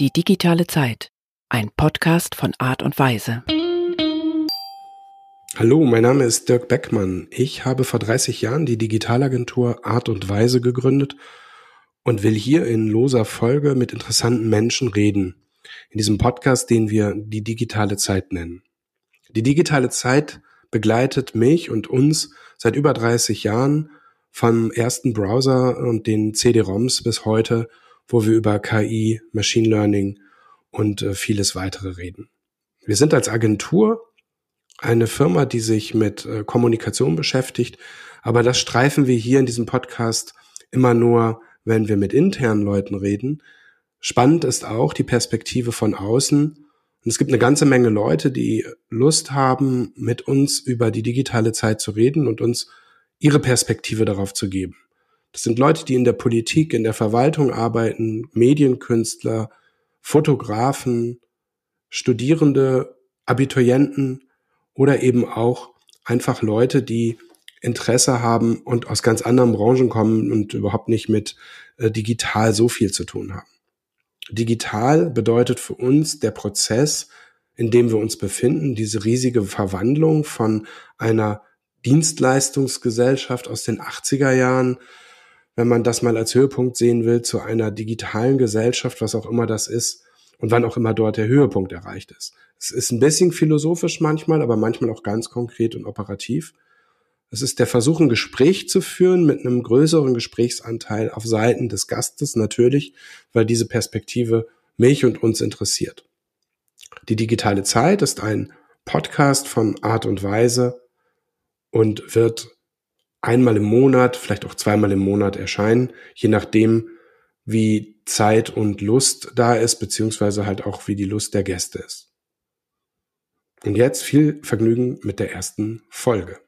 Die digitale Zeit. Ein Podcast von Art und Weise. Hallo, mein Name ist Dirk Beckmann. Ich habe vor 30 Jahren die Digitalagentur Art und Weise gegründet und will hier in loser Folge mit interessanten Menschen reden. In diesem Podcast, den wir die digitale Zeit nennen. Die digitale Zeit begleitet mich und uns seit über 30 Jahren vom ersten Browser und den CD-ROMs bis heute wo wir über KI, Machine Learning und äh, vieles weitere reden. Wir sind als Agentur eine Firma, die sich mit äh, Kommunikation beschäftigt, aber das streifen wir hier in diesem Podcast immer nur, wenn wir mit internen Leuten reden. Spannend ist auch die Perspektive von außen. Und es gibt eine ganze Menge Leute, die Lust haben, mit uns über die digitale Zeit zu reden und uns ihre Perspektive darauf zu geben. Das sind Leute, die in der Politik, in der Verwaltung arbeiten, Medienkünstler, Fotografen, Studierende, Abiturienten oder eben auch einfach Leute, die Interesse haben und aus ganz anderen Branchen kommen und überhaupt nicht mit äh, digital so viel zu tun haben. Digital bedeutet für uns der Prozess, in dem wir uns befinden, diese riesige Verwandlung von einer Dienstleistungsgesellschaft aus den 80er Jahren wenn man das mal als Höhepunkt sehen will, zu einer digitalen Gesellschaft, was auch immer das ist und wann auch immer dort der Höhepunkt erreicht ist. Es ist ein bisschen philosophisch manchmal, aber manchmal auch ganz konkret und operativ. Es ist der Versuch, ein Gespräch zu führen mit einem größeren Gesprächsanteil auf Seiten des Gastes natürlich, weil diese Perspektive mich und uns interessiert. Die digitale Zeit ist ein Podcast von Art und Weise und wird einmal im Monat, vielleicht auch zweimal im Monat erscheinen, je nachdem, wie Zeit und Lust da ist, beziehungsweise halt auch wie die Lust der Gäste ist. Und jetzt viel Vergnügen mit der ersten Folge.